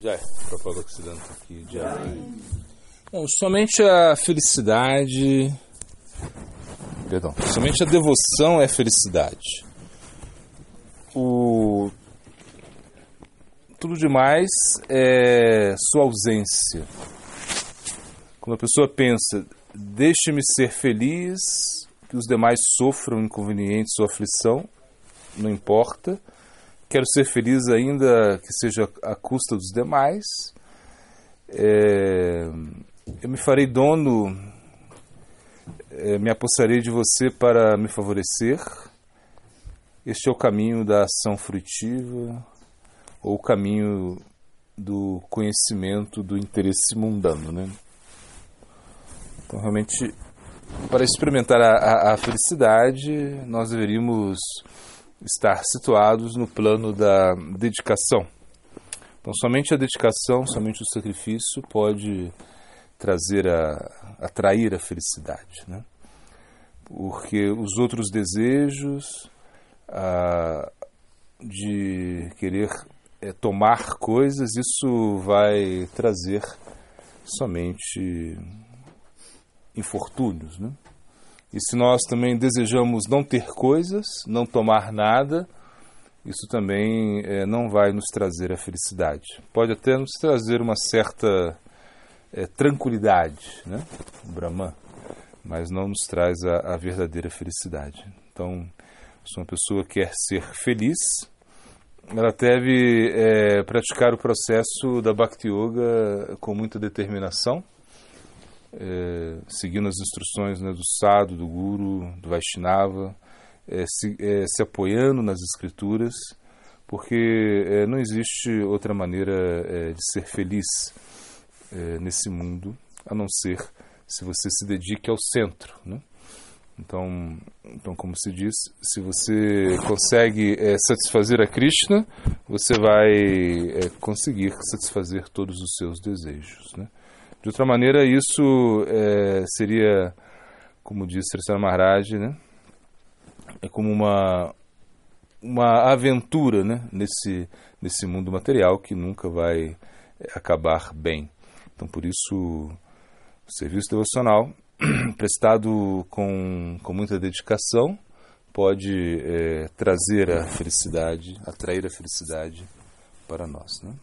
Já é, propaganda oxidante aqui, já. Bom, somente a felicidade. Perdão, somente a devoção é felicidade. O tudo demais é sua ausência. Quando a pessoa pensa, deixe-me ser feliz, que os demais sofram inconvenientes ou aflição, não importa. Quero ser feliz ainda que seja à custa dos demais. É, eu me farei dono, é, me apossarei de você para me favorecer. Este é o caminho da ação frutiva, ou o caminho do conhecimento do interesse mundano. Né? Então, realmente, para experimentar a, a, a felicidade, nós deveríamos estar situados no plano da dedicação. Então, somente a dedicação, somente o sacrifício pode trazer a atrair a felicidade, né? Porque os outros desejos ah, de querer é, tomar coisas, isso vai trazer somente infortúnios, né? E se nós também desejamos não ter coisas, não tomar nada, isso também é, não vai nos trazer a felicidade. Pode até nos trazer uma certa é, tranquilidade, né? o Brahman, mas não nos traz a, a verdadeira felicidade. Então, se uma pessoa quer ser feliz, ela deve é, praticar o processo da Bhakti Yoga com muita determinação é, seguindo as instruções né, do Sado, do Guru, do Vaishnava, é, se, é, se, apoiando nas escrituras, porque é, não existe outra maneira é, de ser feliz é, nesse mundo a não ser se você se dedique ao centro. Né? Então, então, como se diz, se você consegue satisfazer a Krishna, você vai conseguir satisfazer todos os seus desejos. Né? De outra maneira, isso é, seria, como disse Srila Maharaj, né? é como uma, uma aventura né? nesse, nesse mundo material que nunca vai acabar bem. Então, por isso, o serviço devocional, prestado com, com muita dedicação, pode é, trazer a felicidade, atrair a felicidade para nós. Né?